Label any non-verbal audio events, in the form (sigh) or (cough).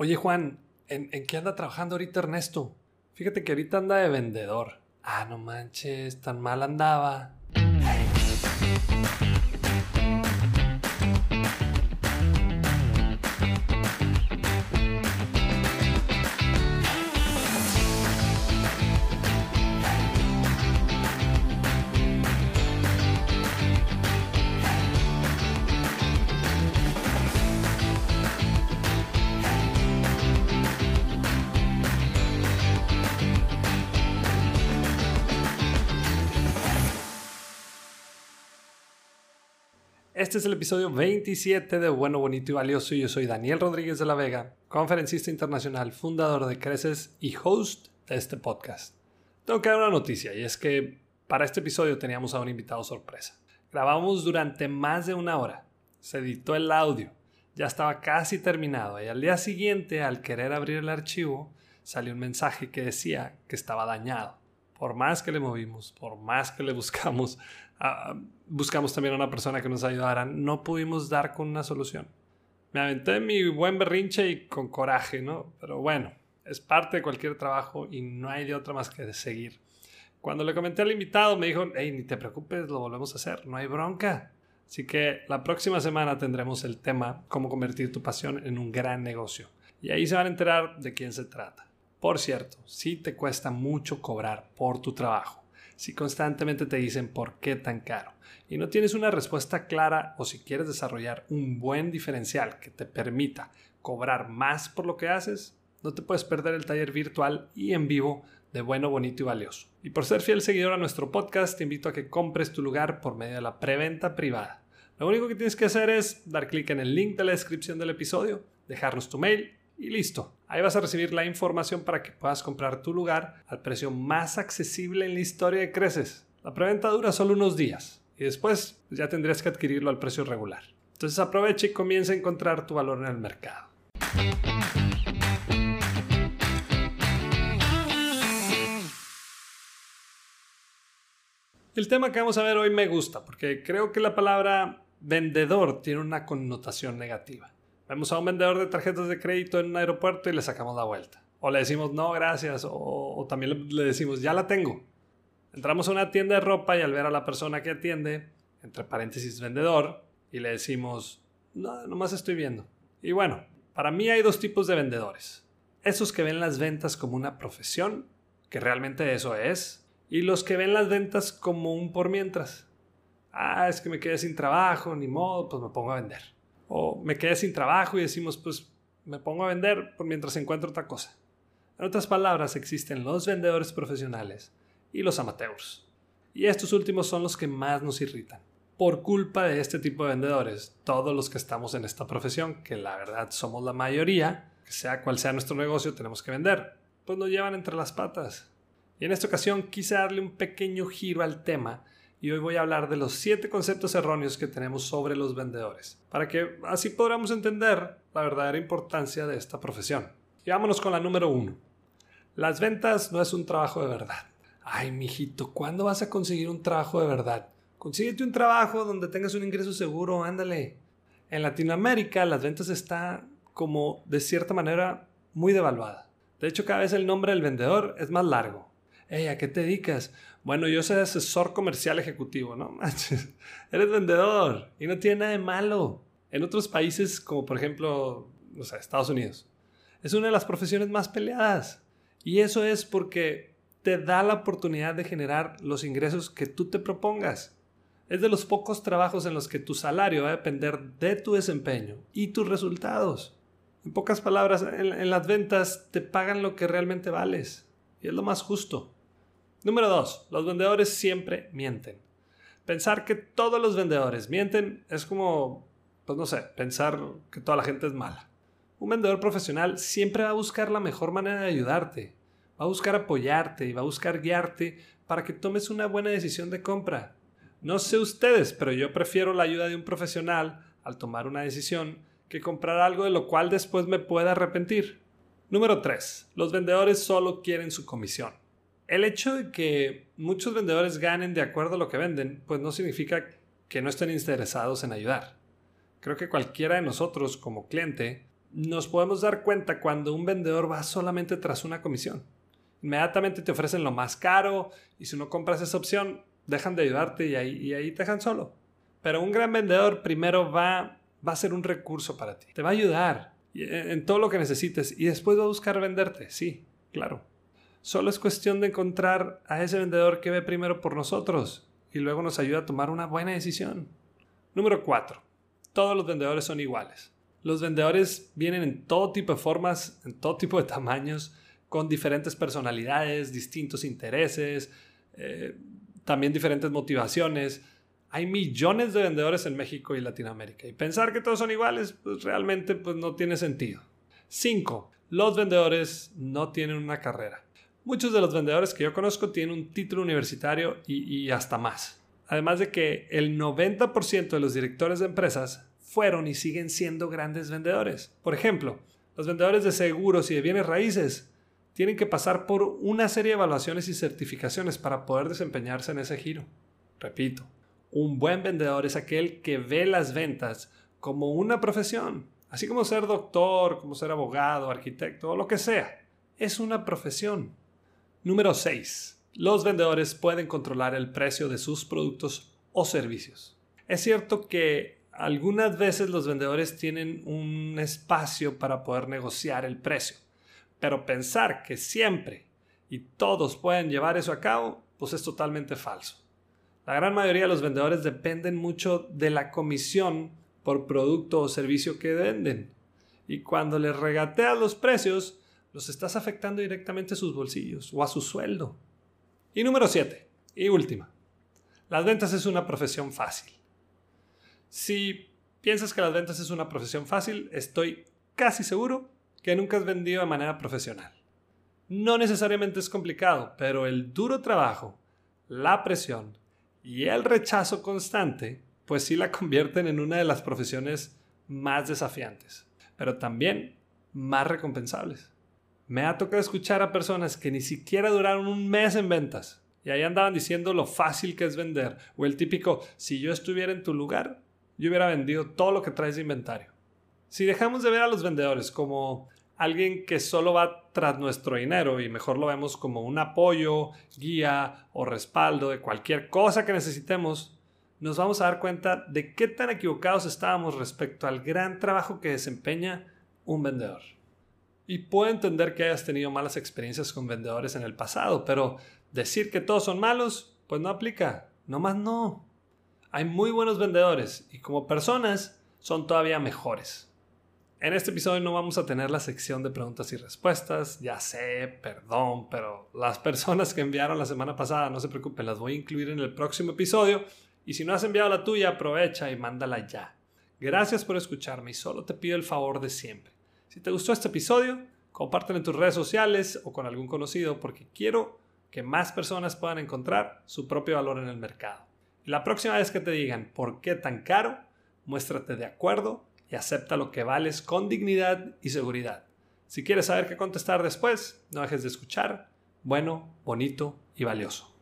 Oye Juan, ¿en, ¿en, qué anda trabajando ahorita Ernesto? Fíjate que ahorita anda de vendedor. Ah, no manches, tan mal andaba. Este es el episodio 27 de Bueno, Bonito y Valioso yo soy Daniel Rodríguez de la Vega, conferencista internacional, fundador de Creces y host de este podcast. Tengo que dar una noticia y es que para este episodio teníamos a un invitado sorpresa. Grabamos durante más de una hora, se editó el audio, ya estaba casi terminado y al día siguiente al querer abrir el archivo salió un mensaje que decía que estaba dañado. Por más que le movimos, por más que le buscamos, buscamos también a una persona que nos ayudara, no pudimos dar con una solución. Me aventé mi buen berrinche y con coraje, ¿no? Pero bueno, es parte de cualquier trabajo y no hay de otra más que de seguir. Cuando le comenté al invitado me dijo, hey, ni te preocupes, lo volvemos a hacer, no hay bronca. Así que la próxima semana tendremos el tema cómo convertir tu pasión en un gran negocio. Y ahí se van a enterar de quién se trata. Por cierto, si te cuesta mucho cobrar por tu trabajo si constantemente te dicen por qué tan caro y no tienes una respuesta clara o si quieres desarrollar un buen diferencial que te permita cobrar más por lo que haces, no te puedes perder el taller virtual y en vivo de bueno, bonito y valioso. Y por ser fiel seguidor a nuestro podcast, te invito a que compres tu lugar por medio de la preventa privada. Lo único que tienes que hacer es dar clic en el link de la descripción del episodio, dejarnos tu mail y listo. Ahí vas a recibir la información para que puedas comprar tu lugar al precio más accesible en la historia de Creces. La preventa dura solo unos días y después ya tendrías que adquirirlo al precio regular. Entonces aprovecha y comienza a encontrar tu valor en el mercado. El tema que vamos a ver hoy me gusta porque creo que la palabra vendedor tiene una connotación negativa. Vemos a un vendedor de tarjetas de crédito en un aeropuerto y le sacamos la vuelta. O le decimos no, gracias. O, también le decimos ya la tengo. Entramos a una tienda de ropa y al ver a la persona que atiende, entre paréntesis vendedor, y le decimos no, nomás estoy viendo. Y bueno, para mí hay dos tipos de vendedores. Esos que ven las ventas como una profesión, que realmente eso es, y los que ven las ventas como un por mientras. Ah, es que me quedé sin trabajo, ni modo, pues me pongo a vender. O me quedé sin trabajo y decimos, pues me pongo a vender por mientras encuentro otra cosa. En otras palabras, existen los vendedores profesionales y los amateurs. Y estos últimos son los que más nos irritan. Por culpa de este tipo de vendedores, todos los que estamos en esta profesión, que la verdad somos la mayoría, que sea cual sea nuestro negocio, tenemos que vender, pues nos llevan entre las patas. Y en esta ocasión quise darle un pequeño giro al tema y hoy voy a hablar de los 7 conceptos erróneos que tenemos sobre los vendedores, para que así podamos entender la verdadera importancia de esta profesión. Y vámonos con la número 1. Las ventas no es un trabajo de verdad. Ay, mijito, ¿cuándo vas a conseguir un trabajo de verdad? Consíguete un trabajo donde tengas un ingreso seguro, ándale. En Latinoamérica las ventas están como de cierta manera muy devaluada. De hecho, cada vez el nombre del vendedor es más largo. Hey, ¿a qué te dedicas? Bueno, yo soy asesor comercial ejecutivo, ¿no? Manches, (laughs) eres vendedor y no tiene nada de malo. En otros países, como por ejemplo, sé, Estados Unidos, es una de las profesiones más peleadas. Y eso es porque te da la oportunidad de generar los ingresos que tú te propongas. Es de los pocos trabajos en los que tu salario va a depender de tu desempeño y tus resultados. En pocas palabras, en las ventas te pagan lo que realmente vales. Y es lo más justo. Número 2. Los vendedores siempre mienten. Pensar que todos los vendedores mienten es como, pues no sé, pensar que toda la gente es mala. Un vendedor profesional siempre va a buscar la mejor manera de ayudarte, va a buscar apoyarte y va a buscar guiarte para que tomes una buena decisión de compra. No sé ustedes, pero yo prefiero la ayuda de un profesional al tomar una decisión que comprar algo de lo cual después me pueda arrepentir. Número 3. Los vendedores solo quieren su comisión. El hecho de que muchos vendedores ganen de acuerdo a lo que venden, pues no significa que no estén interesados en ayudar. Creo que cualquiera de nosotros como cliente nos podemos dar cuenta cuando un vendedor va solamente tras una comisión. Inmediatamente te ofrecen lo más caro y si no compras esa opción, dejan de ayudarte y ahí, te dejan solo. Pero un gran vendedor primero va a ser un recurso para ti. Te va a ayudar en todo lo que necesites y después va a buscar venderte. Sí, claro. Solo es cuestión de encontrar a ese vendedor que ve primero por nosotros y luego nos ayuda a tomar una buena decisión. Número 4. Todos los vendedores son iguales. Los vendedores vienen en todo tipo de formas, en todo tipo de tamaños, con diferentes personalidades, distintos intereses, eh, también diferentes motivaciones. Hay millones de vendedores en México y Latinoamérica y pensar que todos son iguales pues realmente pues, no tiene sentido. 5. Los vendedores no tienen una carrera. Muchos de los vendedores que yo conozco tienen un título universitario y, hasta más. Además de que el 90% de los directores de empresas fueron y siguen siendo grandes vendedores. Por ejemplo, los vendedores de seguros y de bienes raíces tienen que pasar por una serie de evaluaciones y certificaciones para poder desempeñarse en ese giro. Repito, un buen vendedor es aquel que ve las ventas como una profesión, así como ser doctor, como ser abogado, arquitecto o lo que sea. Es una profesión. Número 6. Los vendedores pueden controlar el precio de sus productos o servicios. Es cierto que algunas veces los vendedores tienen un espacio para poder negociar el precio, pero pensar que siempre y todos pueden llevar eso a cabo, pues es totalmente falso. La gran mayoría de los vendedores dependen mucho de la comisión por producto o servicio que venden. Y cuando les regateas los precios, los estás afectando directamente a sus bolsillos o a su sueldo. Y número 7, y última, las ventas es una profesión fácil. Si piensas que las ventas es una profesión fácil, estoy casi seguro que nunca has vendido de manera profesional. No necesariamente es complicado, pero el duro trabajo, la presión y el rechazo constante, pues sí la (laughs) convierten en una de las profesiones más desafiantes, pero también más recompensables. Me ha tocado escuchar a personas que ni siquiera duraron un mes en ventas y ahí andaban diciendo lo fácil que es vender o el típico, si yo estuviera en tu lugar, yo hubiera vendido todo lo que traes de inventario. Si dejamos de ver a los vendedores como alguien que solo va tras nuestro dinero y mejor lo vemos como un apoyo, guía o respaldo de cualquier cosa que necesitemos, nos vamos a dar cuenta de qué tan equivocados estábamos respecto al gran trabajo que desempeña un vendedor. Y puedo entender que hayas tenido malas experiencias con vendedores en el pasado, pero decir que todos son malos, pues no aplica. No más no. Hay muy buenos vendedores y como personas son todavía mejores. En este episodio no vamos a tener la sección de preguntas y respuestas, ya sé, perdón, pero las personas que enviaron la semana pasada, no se preocupen, las voy a incluir en el próximo episodio y si no has enviado la tuya, aprovecha y mándala ya. Gracias por escucharme y solo te pido el favor de siempre. Si te gustó este episodio, compártelo en tus redes sociales o con algún conocido porque quiero que más personas puedan encontrar su propio valor en el mercado. Y la próxima vez que te digan por qué tan caro, muéstrate de acuerdo y acepta lo que vales con dignidad y seguridad. Si quieres saber qué contestar después, no dejes de escuchar. Bueno, bonito y valioso.